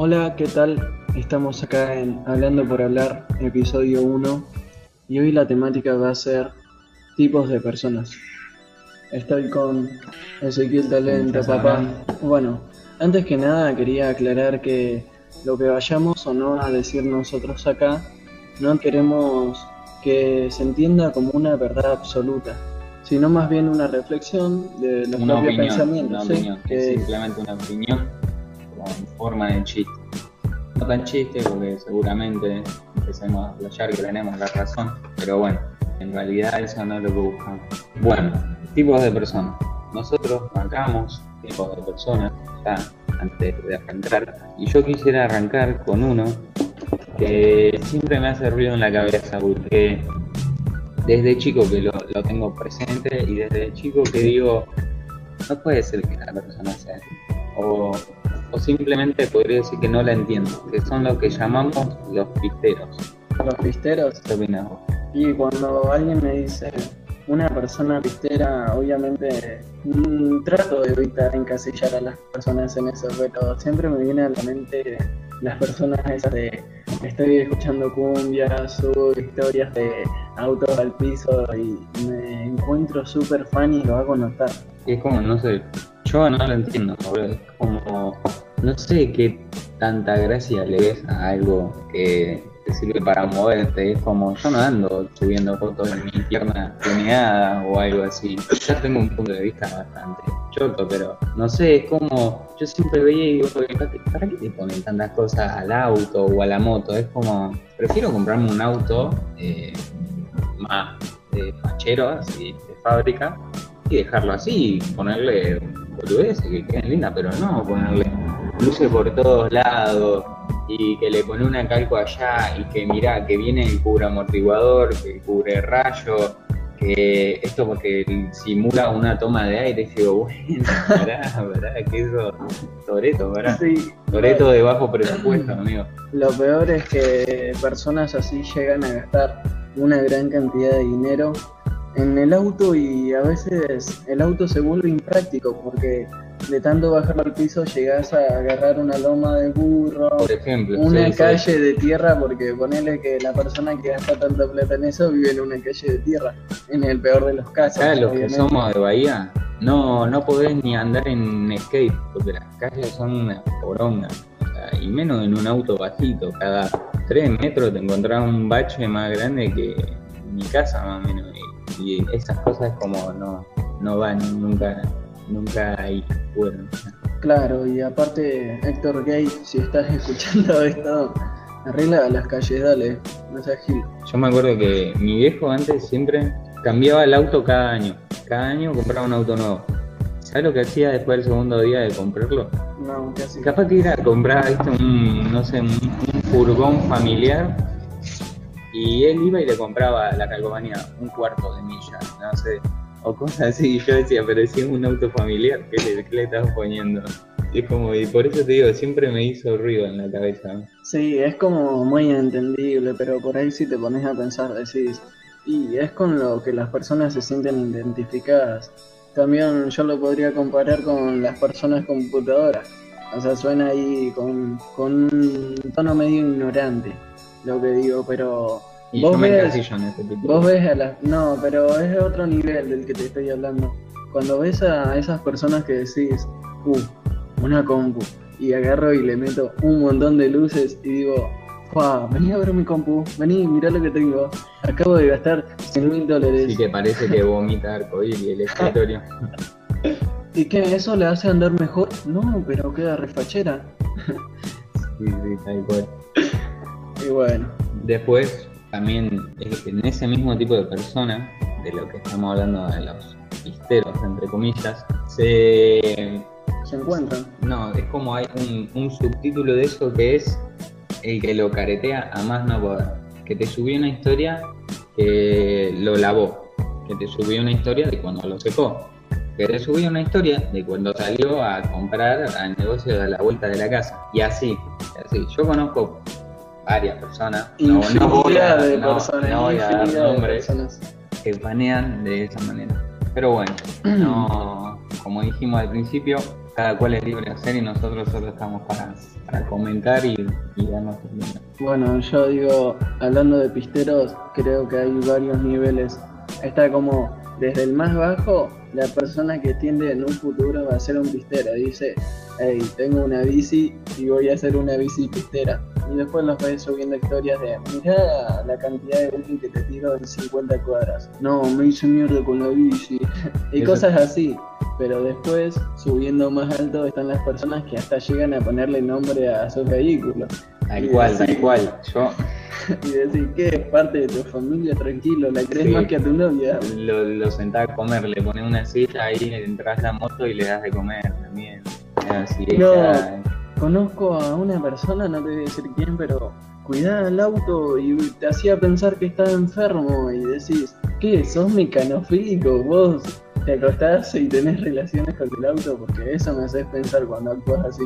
Hola, ¿qué tal? Estamos acá en Hablando por Hablar, episodio 1, y hoy la temática va a ser tipos de personas. Estoy con Ezequiel Talento, papá. Bueno, antes que nada quería aclarar que lo que vayamos o no a decir nosotros acá, no queremos que se entienda como una verdad absoluta, sino más bien una reflexión de los Una propios opinión, pensamientos. una ¿sí? opinión, Que- simplemente una opinión forma de chiste. No tan chiste porque seguramente empecemos a flashear que tenemos la razón, pero bueno, en realidad eso no es lo que buscamos. Bueno, tipos de personas. Nosotros marcamos tipos de personas ya antes de arrancar y yo quisiera arrancar con uno que siempre me hace ruido en la cabeza porque desde chico que lo, tengo presente y desde chico que digo, no puede ser que la persona sea. O, o simplemente podría decir que no la entiendo, que son lo que llamamos los pisteros. los pisteros. ¿Qué opinas vos? Y cuando alguien me dice una persona pistera, obviamente mm, trato de evitar encasillar a las personas en eso, pero siempre me viene a la mente las personas esas de estoy escuchando cumbias, subo historias de autos al piso y me encuentro súper fan y lo hago notar. Es como, no sé, yo no lo entiendo. Es como, no sé qué tanta gracia le ves a algo que te sirve para moverte. Es como, yo no ando subiendo fotos de mi pierna tuneada o algo así. Ya tengo un punto de vista bastante choto, pero no sé, es como, yo siempre veía y digo, ¿para qué te ponen tantas cosas al auto o a la moto? Es como, prefiero comprarme un auto eh, más de fachero, así, de fábrica, y dejarlo así, ponerle boludeces que queden lindas, pero no ponerle luces por todos lados y que le pone una calco allá y que mira que viene el cubre amortiguador, que cubre rayo, que esto porque simula una toma de aire, y digo, bueno, pará, pará, que eso, Toreto, pará. Sí, Toreto de bajo presupuesto, amigo. Lo peor es que personas así llegan a gastar una gran cantidad de dinero en el auto y a veces el auto se vuelve impráctico porque de tanto bajarlo al piso llegas a agarrar una loma de burro, Por ejemplo, una sí, sí. calle de tierra porque ponele que la persona que gasta tanta plata en eso vive en una calle de tierra, en el peor de los casos. Acá los que somos de Bahía, no, no podés ni andar en skate, porque las calles son una poronga. Y menos en un auto bajito, cada 3 metros te encontrás un bache más grande que mi casa más o menos. Y, esas cosas como no, no van nunca, nunca ahí. Bueno, Claro, y aparte, Héctor Gay, si estás escuchando esto, arregla las calles, dale, no seas gil. yo me acuerdo que mi viejo antes siempre cambiaba el auto cada año. Cada año compraba un auto nuevo. ¿Sabes lo que hacía después del segundo día de comprarlo? No, casi. Capaz que ir a comprar ¿viste? un, no sé, un, un furgón familiar y él iba y le compraba la calcomanía un cuarto de milla, no sé, o cosas así. Y yo decía, pero si es un auto familiar, ¿qué le, qué le estás poniendo? Y es como, y por eso te digo, siempre me hizo ruido en la cabeza. Sí, es como muy entendible, pero por ahí si te pones a pensar, decís, y es con lo que las personas se sienten identificadas. También yo lo podría comparar con las personas computadoras. O sea, suena ahí con, con un tono medio ignorante lo que digo, pero Y Vos yo me ves- en este tipo. Vos ves a las... No, pero es otro nivel del que te estoy hablando. Cuando ves a esas personas que decís, uh, una compu, y agarro y le meto un montón de luces y digo, ¡Fua! Vení a ver mi compu, vení, mirá lo que tengo. Acabo de gastar 100 mil dólares. Así que parece que vomita arcoíris el escritorio. ¿Y qué? ¿Eso le hace andar mejor? No, pero queda refachera. Sí, sí, tal cual. Y bueno, Después, también que en ese mismo tipo de persona, de lo que estamos hablando de los pisteros, entre comillas, se. se encuentran. No, es como hay un, un subtítulo de eso que es el que lo caretea a más no poder. Que te subió una historia que lo lavó. Que te subió una historia de cuando lo secó. Que te subió una historia de cuando salió a comprar al negocio de la vuelta de la casa. Y así, y así. Yo conozco varias personas. No, no voy a, Infinidad de no- personas, no voy a dar nombres que banean de esa manera. Pero bueno, no, como dijimos al principio, cada cual es libre de hacer y nosotros solo estamos para, para comentar y, y darnos opinión. Bueno, yo digo, hablando de pisteros, creo que hay varios niveles. Está como desde el más bajo, la persona que tiende en un futuro a ser un pistero. Dice, hey, tengo una bici y voy a hacer una bici pistera. Y después los ves subiendo historias de, mirá la cantidad de bici que te tiro en 50 cuadras. No, me hice mierda con la bici. y Eso- cosas así. Pero después, subiendo más alto, están las personas que hasta llegan a ponerle nombre a sus vehículos. Tal cual, tal cual. Yo Y decir que es parte de tu familia, tranquilo, la crees Sí. más que a tu novia. lo, lo sentás a comer, le pones una silla ahí, entras la moto y le das de comer también. Así No. ella- Conozco a una persona, no te voy a decir quién, pero cuidaba el auto y te hacía pensar que estaba enfermo y decís, ¿qué? ¿Sos mecanofílico? Vos te acostás y tenés relaciones con el auto porque eso me haces pensar cuando actúas así.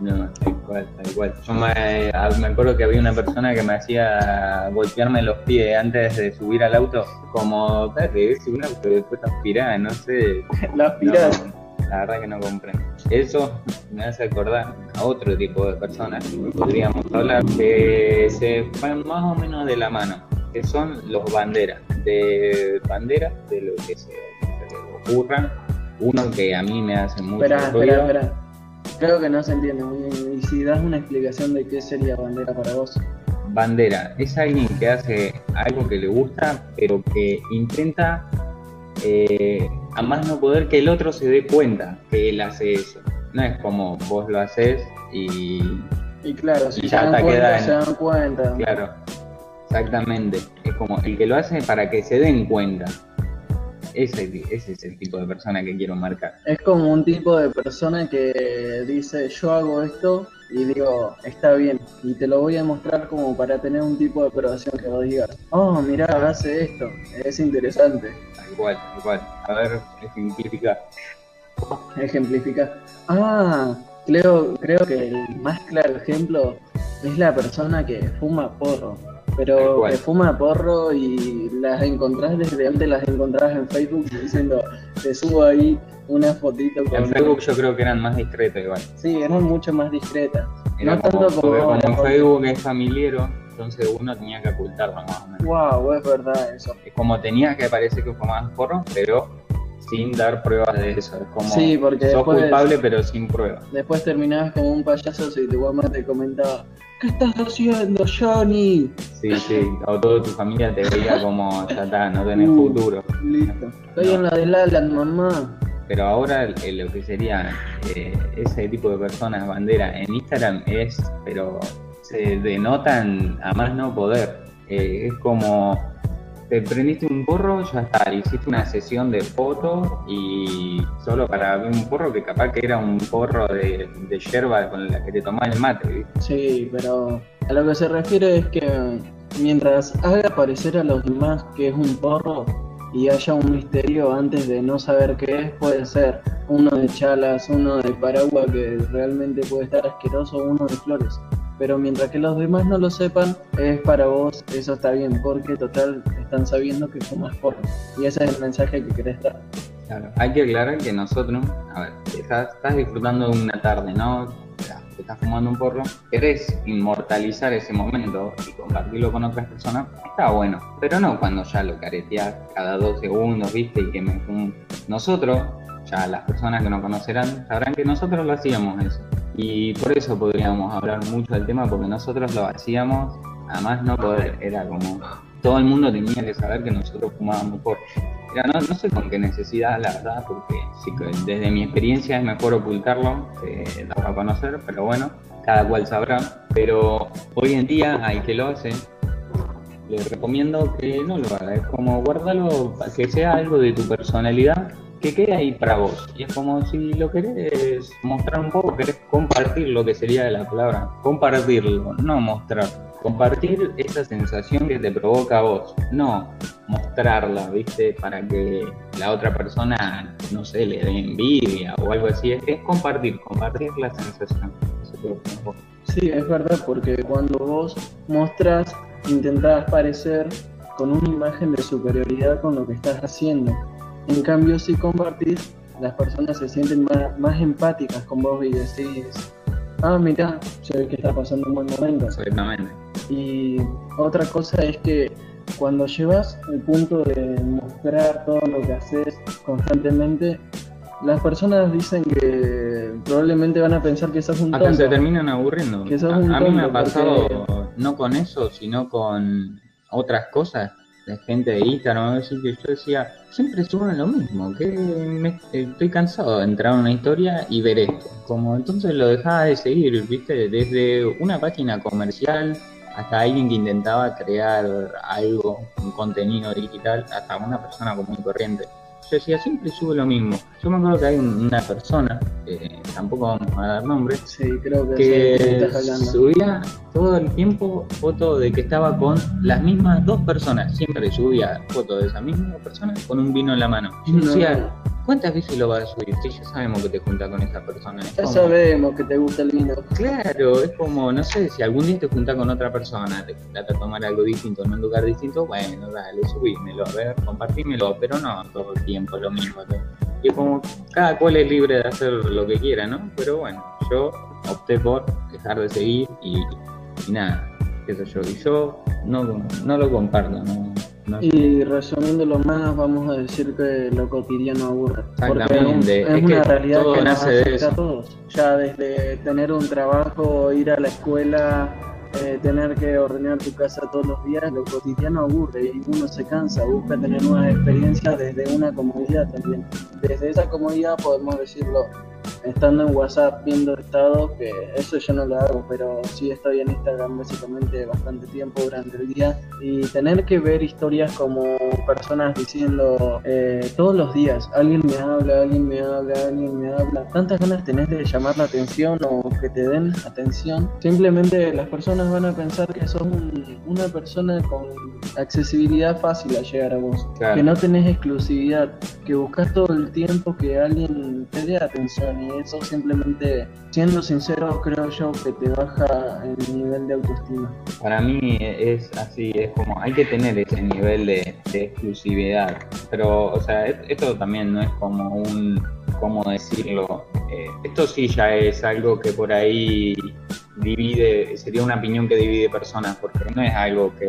No, tal cual, tal cual. Yo me, acuerdo que había una persona que me hacía golpearme los pies antes de subir al auto, como, dale, es un auto, después aspirá, no sé. La No, aspirás. la verdad que no comprendo. Eso me hace acordar a otro tipo de personas que podríamos hablar que se van más o menos de la mano, que son los banderas. De banderas, de lo que se, se les ocurra. Uno que a mí me hace mucho Espera, espera, espera. Creo que no se entiende muy bien. Y si das una explicación de qué sería bandera para vos. Bandera es alguien que hace algo que le gusta, pero que intenta eh, a más no poder que el otro se dé cuenta que él hace eso. No es como vos lo haces y Y claro, si Y se ya dan te cuenta, queda en- se dan cuenta. claro, exactamente. Es como el que lo hace para que se den cuenta. Ese, ese es el tipo de persona que quiero marcar. Es como un tipo de persona que dice yo hago esto y digo está bien y te lo voy a mostrar como para tener un tipo de aprobación que vos digas oh mirá hace esto es interesante Tal cual. A ver, ejemplificar. ejemplificar ah creo creo que el más claro ejemplo es la persona que fuma porro pero que fuma porro y las encontrás desde antes las encontrás en Facebook diciendo te subo ahí una fotito con En Facebook yo creo que eran más discretos igual. Sí, eran mucho más discretas. Era No como, tanto como como en Facebook es familiero, entonces uno tenía que ocultarlo más o menos. Wow, es verdad eso. Es como tenía que parecer que fumabas porro, pero sin dar pruebas de eso. Es como Sí, porque sos culpable pero sin pruebas. Después terminabas como un payaso si tu mamá te comentaba, ¿qué estás haciendo, Johnny? Sí, sí. O toda tu familia te veía como ya está, no tenés Uh. futuro. Listo. Estoy No. en la del Alan, mamá. Pero ahora eh, lo que sería eh, ese tipo de personas bandera en Instagram es, pero se denotan a más no poder. Eh, es como te prendiste un porro, ya está, hiciste una sesión de fotos y solo para ver un porro que capaz que era un porro de, de yerba con la que te tomás el mate. Sí, pero a lo que se refiere es que mientras haga parecer a los demás que es un porro y haya un misterio antes de no saber qué es, puede ser uno de chalas, uno de paraguas que realmente puede estar asqueroso, uno de flores. Pero mientras que los demás no lo sepan, es para vos, eso está bien, porque total están sabiendo que fumas porro. Y ese es el mensaje que querés dar. Claro, hay que aclarar que nosotros, a ver, estás, estás disfrutando de una tarde, ¿no? Te estás fumando un porro, querés inmortalizar ese momento y compartirlo con otras personas, está bueno, pero no cuando ya lo careteás cada dos segundos, ¿viste? Y que me Nosotros, ya las personas que nos conocerán, sabrán que nosotros lo hacíamos eso. Y por eso podríamos hablar mucho del tema, porque nosotros lo hacíamos a más no poder. Era como, todo el mundo tenía que saber que nosotros fumábamos. Mira, no, sé con qué necesidad, la verdad, porque sí desde mi experiencia es mejor ocultarlo que darlo a conocer, pero bueno, cada cual sabrá. Pero hoy en día hay que lo hace, le recomiendo que no lo haga. Es como guárdalo que sea algo de tu personalidad que quede ahí para vos. Y es como si lo querés mostrar un poco, querés compartir lo que sería la palabra. Compartirlo, no mostrar. Compartir esa sensación que te provoca a vos. No mostrarla, ¿viste? Para que la otra persona, no sé, le dé envidia o algo así. Es, es compartir, compartir la sensación. Sí, es verdad, porque cuando vos mostrás, intentás parecer con una imagen de superioridad con lo que estás haciendo. En cambio, si compartís, las personas se sienten más, más empáticas con vos y decís, ah, mira, se ve que está pasando un buen momento. Exactamente. Y otra cosa es que cuando llevas el punto de mostrar todo lo que haces constantemente, las personas dicen que probablemente van a pensar que sos un Hasta tonto. se terminan aburriendo. Que sos a, un a mí me ha pasado porque- no con eso, sino con otras cosas de gente de Instagram, así que yo decía, siempre suben lo mismo, que me- estoy cansado de entrar a una historia y ver esto. Como entonces lo dejaba de seguir, viste, desde una página comercial hasta alguien que intentaba crear algo, un contenido digital, hasta una persona común y corriente. Yo decía, siempre sube lo mismo. Yo me acuerdo que hay un- una persona, eh, tampoco vamos a dar nombres, Sí, creo que, que subía todo el tiempo fotos de que estaba con las mismas dos personas. Siempre subía fotos de esa misma persona con un vino en la mano. Yo No, decía, ¿cuántas veces lo vas a subir? Si ya sabemos que te juntas con esa persona. Es ya como- sabemos que te gusta el vino. Claro, es como, no sé, si algún día te juntas con otra persona, te juntas a tomar algo distinto en un lugar distinto, bueno, dale, subímelo, a ver, compartímelo, pero no todo el tiempo lo mismo. Y es como, cada cual es libre de hacer lo que quiera, ¿no? Pero bueno, yo opté por dejar de seguir y, y nada, qué sé yo, y yo no, no lo comparto, no, no Y resumiéndolo más, vamos a decir que lo cotidiano aburre. Porque Exactamente, es, es una que realidad que nos afecta a todos. Ya desde tener un trabajo, ir a la escuela, eh, tener que ordenar tu casa todos los días, lo cotidiano aburre y uno se cansa, busca tener nuevas experiencias desde una comodidad también. Desde esa comodidad podemos decirlo, estando en WhatsApp viendo estados, que eso yo no lo hago, pero sí estoy en Instagram básicamente bastante tiempo durante el día. Y tener que ver historias como personas diciendo eh, todos los días, alguien me habla, alguien me habla, alguien me habla, tantas ganas tenés de llamar la atención o que te den atención, simplemente las personas van a pensar que sos un- una persona con accesibilidad fácil a llegar a vos, Claro. que no tenés exclusividad, que buscas todo el tiempo que alguien te dé atención y eso simplemente, siendo sincero, creo yo que te baja el nivel de autoestima. Para mí es así, es como hay que tener ese nivel de, exclusividad, pero o sea, et- esto también no es como un, ¿cómo decirlo? Eh, esto sí ya es algo que por ahí divide, sería una opinión que divide personas, porque no es algo que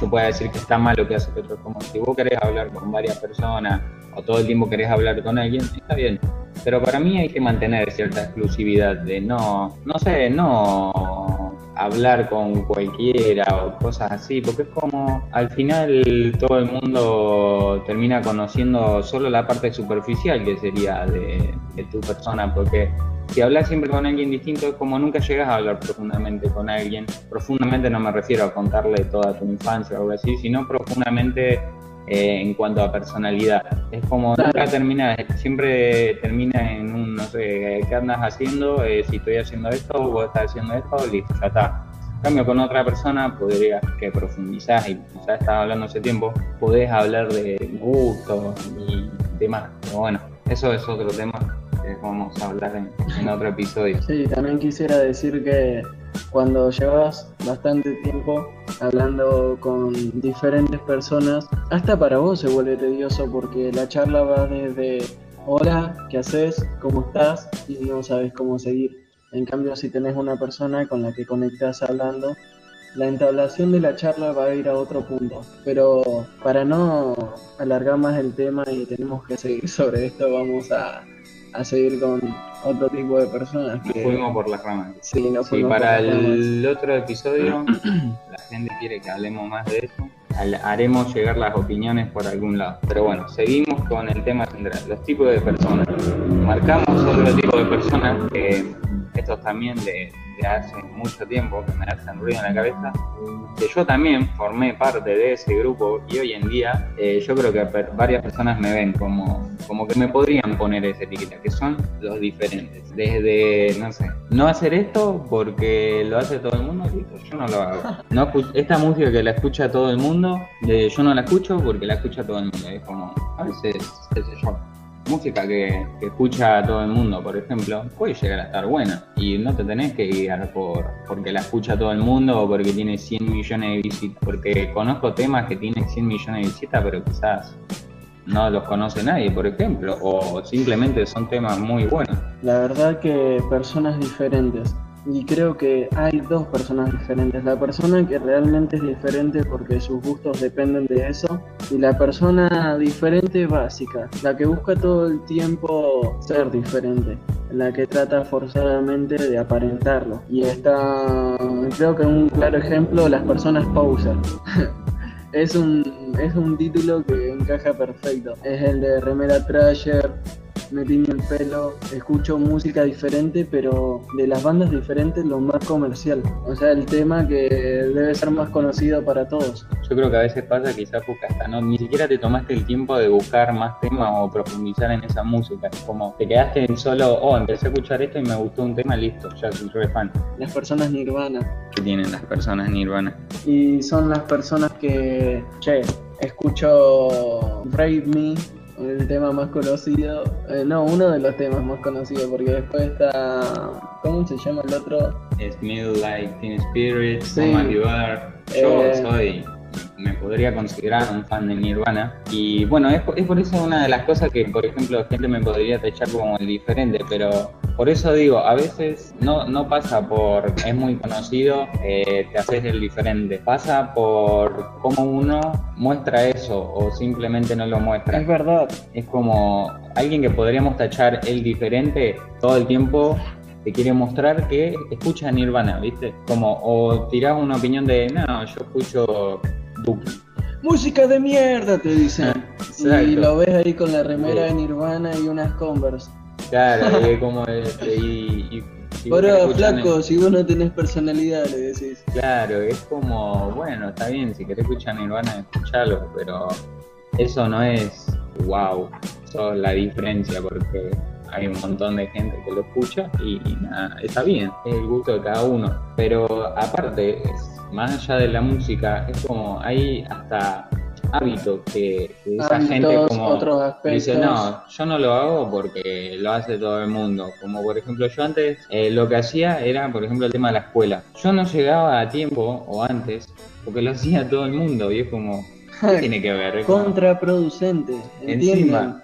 yo pueda decir que está mal lo que hace es como si vos querés hablar con varias personas o todo el tiempo querés hablar con alguien, está bien. Pero para mí hay que mantener cierta exclusividad de no, no sé, no hablar con cualquiera o cosas así, porque es como al final todo el mundo termina conociendo solo la parte superficial que sería de, de tu persona, porque si hablas siempre con alguien distinto es como nunca llegas a hablar profundamente con alguien. Profundamente no me refiero a contarle toda tu infancia o algo así, sino profundamente eh, en cuanto a personalidad. Es como nunca termina, siempre termina en un, no sé, ¿qué andas haciendo? Eh, si estoy haciendo esto, vos estás haciendo esto, listo, ya está. En cambio, con otra persona podrías que profundizás y ya estás hablando hace tiempo, podés hablar de gustos y demás. Pero bueno, eso es otro tema que vamos a hablar en, en otro episodio. Sí, también quisiera decir que cuando llevas bastante tiempo hablando con diferentes personas, hasta para vos se vuelve tedioso porque la charla va desde hola, ¿qué haces? ¿Cómo estás? Y no sabes cómo seguir. En cambio, si tenés una persona con la que conectás hablando, la entablación de la charla va a ir a otro punto. Pero para no alargar más el tema y tenemos que seguir sobre esto, vamos a, a seguir con otro tipo de personas. Nos que- fuimos por las ramas. Sí, nos para por las ramas. el otro episodio la gente quiere que hablemos más de eso, haremos llegar las opiniones por algún lado. Pero bueno, seguimos con el tema central, los tipos de personas. Marcamos otro tipo de personas que estos también de, de hace mucho tiempo que me hacen ruido en la cabeza, que yo también formé parte de ese grupo y hoy en día eh, yo creo que varias personas me ven como, como que me podrían poner esa etiqueta, que son los diferentes. Desde, no sé, no hacer esto porque lo hace todo el mundo, yo no lo hago. No esta música que la escucha todo el mundo, eh, yo no la escucho porque la escucha todo el mundo. Es como, a veces, qué sé yo, música que, que escucha todo el mundo, por ejemplo, puede llegar a estar buena y no te tenés que guiar por porque la escucha todo el mundo o porque tiene 100 millones de visitas, porque conozco temas que tienen 100 millones de visitas, pero quizás no los conoce nadie, por ejemplo, o simplemente son temas muy buenos. La verdad que personas diferentes. Y creo que hay dos personas diferentes. La persona que realmente es diferente porque sus gustos dependen de eso. Y la persona diferente básica. La que busca todo el tiempo ser diferente. La que trata forzadamente de aparentarlo. Y está, creo que un claro ejemplo, las personas poser. es un, es un título que encaja perfecto. Es el de Remera Trasher, me tiño el pelo, escucho música diferente, pero de las bandas diferentes lo más comercial. O sea, el tema que debe ser más conocido para todos. Yo creo que a veces pasa quizás porque hasta no, ni siquiera te tomaste el tiempo de buscar más temas o profundizar en esa música. Como te quedaste en solo, oh, empecé a escuchar esto y me gustó un tema, listo, ya soy re fan. Las personas nirvana. ¿Qué tienen las personas nirvana? Y son las personas que, che, escucho Brave Me el tema más conocido, eh, no, uno de los temas más conocidos, porque después está, ¿cómo se llama el otro? Smell Like Teen Spirit, sí. Yo eh, soy me podría considerar un fan de Nirvana. Y bueno, es, es, por eso una de las cosas que, por ejemplo, gente me podría tachar como el diferente, pero por eso digo, a veces no, no pasa por es muy conocido, eh, te haces el diferente. Pasa por cómo uno muestra eso o simplemente no lo muestra. Es verdad. Es como alguien que podríamos tachar el diferente todo el tiempo te quiere mostrar que escucha Nirvana, ¿viste? Como, o tirás una opinión de, no, yo escucho Música de mierda, te dicen. y lo ves ahí con la remera de Nirvana y unas Converse. Claro, y como este, y, Pero flaco, si vos no tenés personalidad, le decís. Claro, es como, bueno, está bien, si querés escuchar Nirvana, escuchalo, pero eso no es wow, eso es la diferencia, porque hay un montón de gente que lo escucha y, nada, está bien, es el gusto de cada uno. Pero aparte, más allá de la música, es como hay hasta hábitos que, esa gente como dice, no, yo no lo hago porque lo hace todo el mundo. Como por ejemplo yo antes eh, lo que hacía era, por ejemplo, el tema de la escuela. Yo no llegaba a tiempo o antes porque lo hacía todo el mundo y es como, ¿qué tiene que ver? Contraproducente. Encima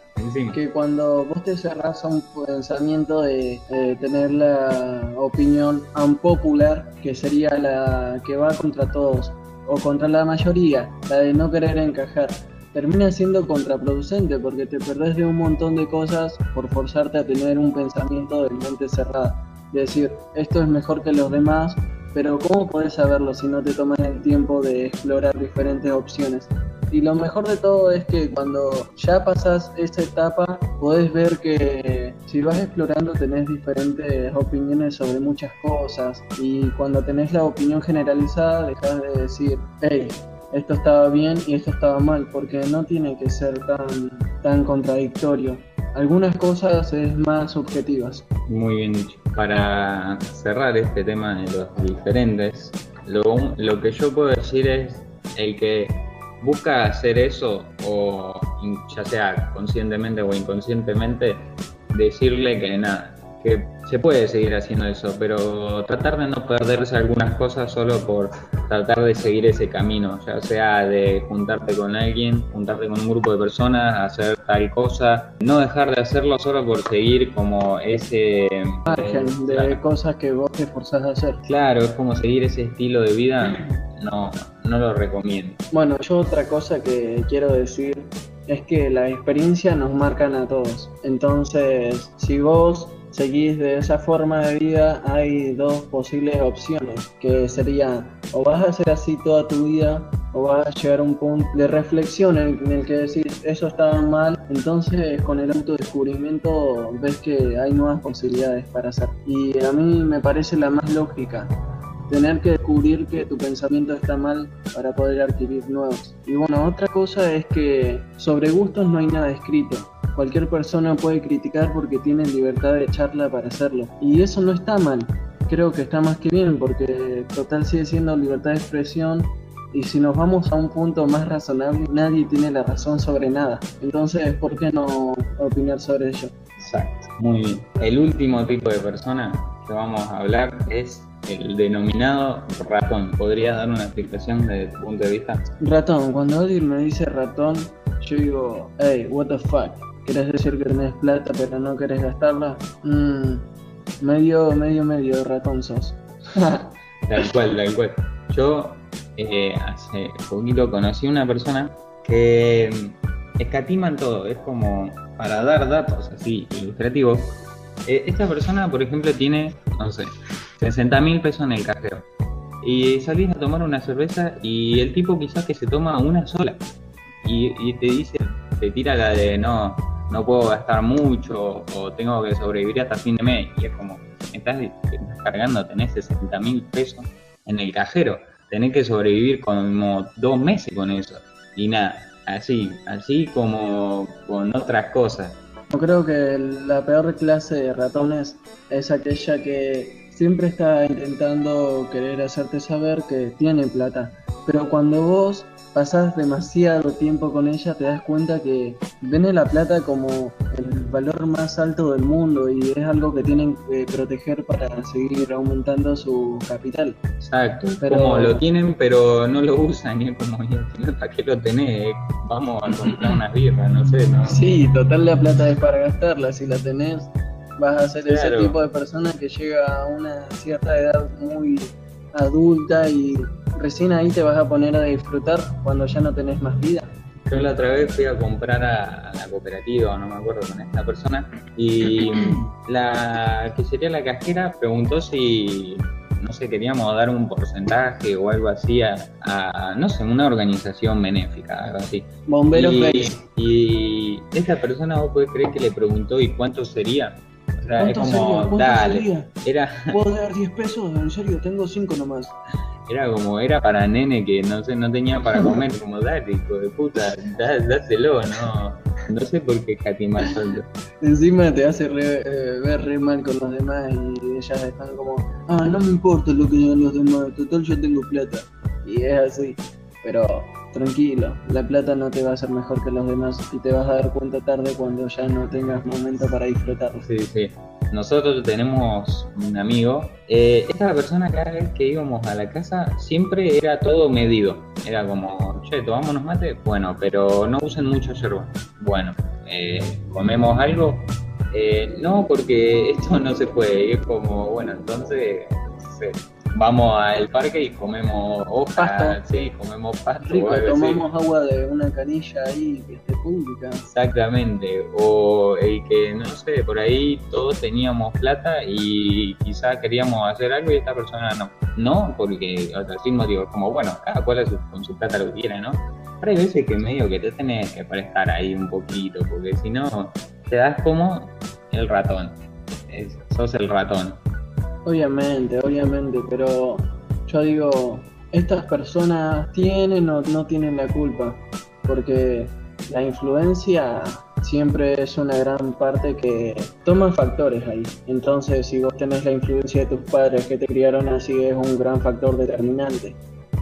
que cuando vos te cerrás a un pensamiento de tener la opinión unpopular, que sería la que va contra todos, o contra la mayoría, la de no querer encajar, termina siendo contraproducente porque te perdés de un montón de cosas por forzarte a tener un pensamiento de mente cerrada. Decir, esto es mejor que los demás, pero ¿cómo podés saberlo si no te tomas el tiempo de explorar diferentes opciones? Y lo mejor de todo es que cuando ya pasas esa etapa, podés ver que si vas explorando tenés diferentes opiniones sobre muchas cosas. Y cuando tenés la opinión generalizada, dejas de decir, hey, esto estaba bien y esto estaba mal, porque no tiene que ser tan, tan contradictorio. Algunas cosas es más subjetivas. Muy bien dicho. Para cerrar este tema de los diferentes, lo, lo que yo puedo decir es el que busca hacer eso o ya sea conscientemente o inconscientemente decirle que nada, que se puede seguir haciendo eso, pero tratar de no perderse algunas cosas solo por tratar de seguir ese camino, ya sea de juntarte con alguien, juntarte con un grupo de personas, hacer tal cosa, no dejar de hacerlo solo por seguir como ese margen de cosas que vos te forzás a hacer. Claro, es como seguir ese estilo de vida, no, no lo recomiendo. Bueno, yo otra cosa que quiero decir es que la experiencia nos marcan a todos. Entonces, si vos seguís de esa forma de vida, hay dos posibles opciones, que sería o vas a hacer así toda tu vida o vas a llegar a un punto de reflexión en, el que decís eso estaba mal, entonces con el autodescubrimiento ves que hay nuevas posibilidades para hacer. Y a mí me parece la más lógica, tener que descubrir que tu pensamiento está mal para poder adquirir nuevos. Y bueno, otra cosa es que sobre gustos no hay nada escrito Cualquier persona puede criticar porque tiene libertad de charla para hacerlo. Y eso no está mal. Creo que está más que bien porque total sigue siendo libertad de expresión y si nos vamos a un punto más razonable, nadie tiene la razón sobre nada. Entonces, ¿por qué no opinar sobre ello? Exacto, muy bien. El último tipo de persona que vamos a hablar es el denominado ratón. ¿Podrías dar una explicación desde tu punto de vista? Ratón, cuando alguien me dice ratón, yo digo, hey, what the fuck, ¿querés decir que tenés plata pero no querés gastarla? Mmm, medio, medio, medio ratón sos. tal cual, tal cual. Yo eh, hace poquito conocí una persona que escatiman todo, es como para dar datos así ilustrativos. Eh, esta persona, por ejemplo, tiene, no sé, 60 mil pesos en el cajero. Y salís a tomar una cerveza y el tipo quizás que se toma una sola. Y te dice, te tira la de no, no puedo gastar mucho o tengo que sobrevivir hasta fin de mes. Y es como, estás, cargando, tenés 60 mil pesos en el cajero. Tenés que sobrevivir como dos meses con eso. Y nada, así, así como con otras cosas. Yo creo que la peor clase de ratones es aquella que siempre está intentando querer hacerte saber que tiene plata. Pero cuando vos pasás demasiado tiempo con ella, te das cuenta que ven la plata como el valor más alto del mundo y es algo que tienen que proteger para seguir aumentando su capital. Exacto, como lo tienen pero no lo usan es como, ¿para qué lo tenés? Vamos a comprar unas birras, no sé, ¿no? Sí, total la plata es para gastarla, si la tenés vas a ser ese tipo de persona que llega a una cierta edad muy adulta y recién ahí te vas a poner a disfrutar cuando ya no tenés más vida. Yo la otra vez fui a comprar a, la cooperativa, no me acuerdo con esta persona, y la que sería la cajera preguntó si, no sé, queríamos dar un porcentaje o algo así a, no sé, una organización benéfica, algo así. Bomberos y, y esta persona, vos podés creer que le preguntó y cuánto sería. O sea, es como, dale. Era... ¿Puedo dar 10 pesos? En serio, tengo 5 nomás era como, era para nene que no sé, no tenía para comer, como dale, hijo de puta, dáselo, no, no sé por qué catimar tanto. Encima te hace eh, ver re mal con los demás y ellas están como, ah, no me importa lo que digan los demás, total yo tengo plata. Y es así, pero tranquilo, la plata no te va a hacer mejor que los demás y te vas a dar cuenta tarde cuando ya no tengas momento para disfrutarlo. Sí, sí nosotros tenemos un amigo. Eh, esta persona cada vez que íbamos a la casa siempre era todo medido. Era como, che, tomámonos mate. Bueno, pero no usen mucho yerba. Bueno, eh, comemos algo. Eh, no, porque esto no se puede. Y es como, bueno, entonces, vamos al parque y comemos hojas, sí, comemos pasto. tomamos agua de una canilla ahí que esté pública. Exactamente, o el que, no sé, por ahí todos teníamos plata y quizás queríamos hacer algo y esta persona no. No, porque, o sea, sin motivo, como, bueno, cada cual con su plata lo quiere, ¿no? Pero hay veces que medio que te tenés que prestar ahí un poquito, porque si no, te das como el ratón. sos el ratón. Obviamente, obviamente, pero yo digo, estas personas tienen o no tienen la culpa, porque la influencia siempre es una gran parte que toman factores ahí. Entonces, si vos tenés la influencia de tus padres que te criaron así, es un gran factor determinante.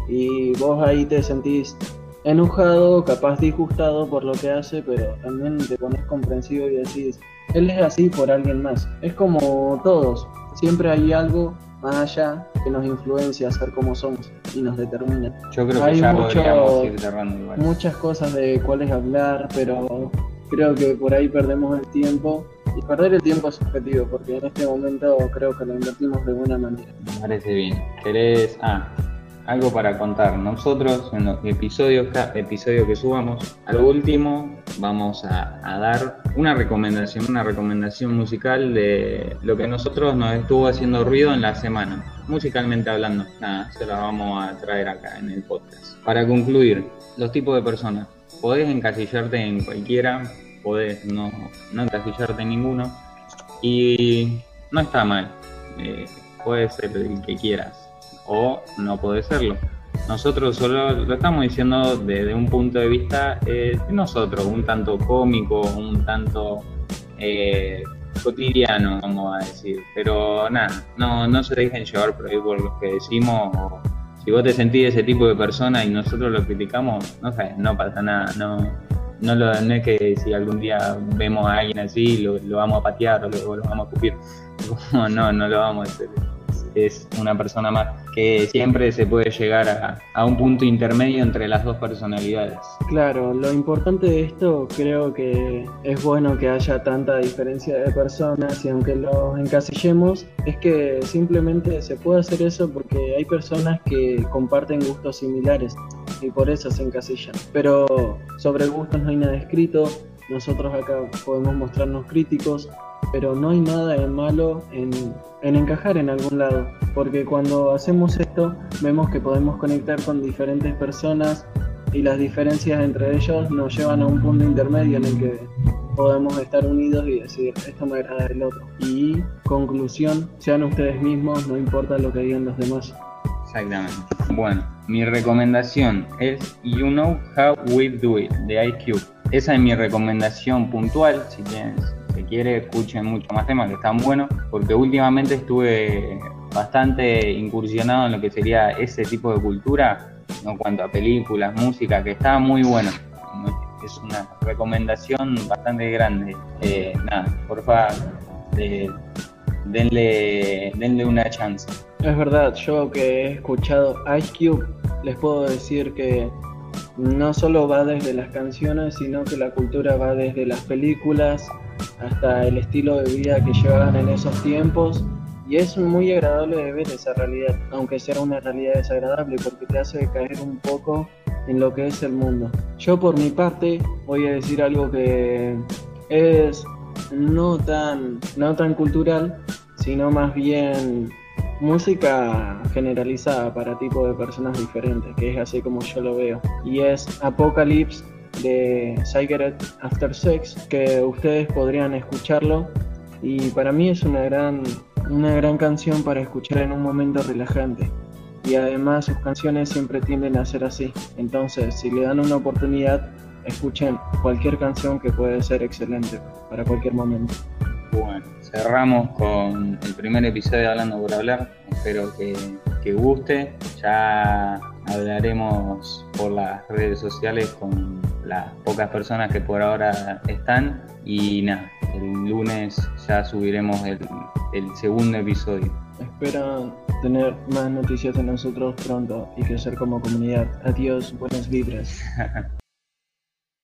Y vos ahí te sentís enojado, capaz disgustado por lo que hace, pero también te pones comprensivo y decís, él es así por alguien más. Es como todos, siempre hay algo más allá que nos influencia a ser como somos y nos determina. Yo creo que hay ya muchas cosas de cuáles hablar, pero creo que por ahí perdemos el tiempo. Y perder el tiempo es subjetivo, porque en este momento creo que lo invertimos de buena manera. Me parece bien. ¿Querés...? Ah, algo para contar. Nosotros en los episodios, episodio que subamos, al último vamos a, dar una recomendación, una recomendación musical de lo que nosotros nos estuvo haciendo ruido en la semana, musicalmente hablando. Nada, se la vamos a traer acá en el podcast. Para concluir, los tipos de personas. Podés encasillarte en cualquiera, podés no, no encasillarte en ninguno y no está mal. Eh, puede ser el que quieras o no puede serlo. Nosotros solo lo estamos diciendo desde un punto de vista eh, de nosotros, un tanto cómico, un tanto eh, cotidiano, vamos a decir. Pero nada, no, no se dejen llevar por ahí por lo que decimos. si vos te sentís ese tipo de persona y nosotros lo criticamos, no sé, no pasa nada. No, no, lo, no es que si algún día vemos a alguien así, lo, lo vamos a patear o lo, vamos a cupir. No, no lo vamos a hacer. Es una persona más que siempre se puede llegar a, a, un punto intermedio entre las dos personalidades. Claro, lo importante de esto creo que es bueno que haya tanta diferencia de personas y aunque los encasillemos, es que simplemente se puede hacer eso porque hay personas que comparten gustos similares y por eso se encasillan. Pero sobre gustos no hay nada escrito, nosotros acá podemos mostrarnos críticos, pero no hay nada de malo en, en, encajar en algún lado, porque cuando hacemos esto vemos que podemos conectar con diferentes personas y las diferencias entre ellos nos llevan a un punto intermedio en el que podemos estar unidos y decir esto me agrada del otro. Y conclusión, sean ustedes mismos, no importa lo que digan los demás. Exactamente. Bueno, mi recomendación es You Know How We Do It de IQ. Esa es mi recomendación puntual. Si tienes, quiere, escuchen mucho más temas que están buenos, porque últimamente estuve bastante incursionado en lo que sería ese tipo de cultura, en cuanto a películas, música, que está muy bueno. Es una recomendación bastante grande. Eh, nada, por favor, eh, denle, denle una chance. Es verdad, yo que he escuchado Ice Cube, les puedo decir que no solo va desde las canciones, sino que la cultura va desde las películas hasta el estilo de vida que llevaban en esos tiempos. Y es muy agradable de ver esa realidad, aunque sea una realidad desagradable, porque te hace caer un poco en lo que es el mundo. Yo por mi parte voy a decir algo que es no tan, no tan cultural, sino más bien música generalizada para tipo de personas diferentes, que es así como yo lo veo. Y es Apocalypse de Cigarette After Sex, que ustedes podrían escucharlo. Y para mí es una gran, una gran canción para escuchar en un momento relajante. Y además sus canciones siempre tienden a ser así. Entonces, si le dan una oportunidad, escuchen cualquier canción que puede ser excelente para cualquier momento. Bueno, cerramos con el primer episodio de Hablando por Hablar. Espero que, que guste. Ya hablaremos por las redes sociales con las pocas personas que por ahora están. Y nada, el lunes ya subiremos el, el segundo episodio. Espero tener más noticias de nosotros pronto y crecer como comunidad. Adiós, buenas vibras.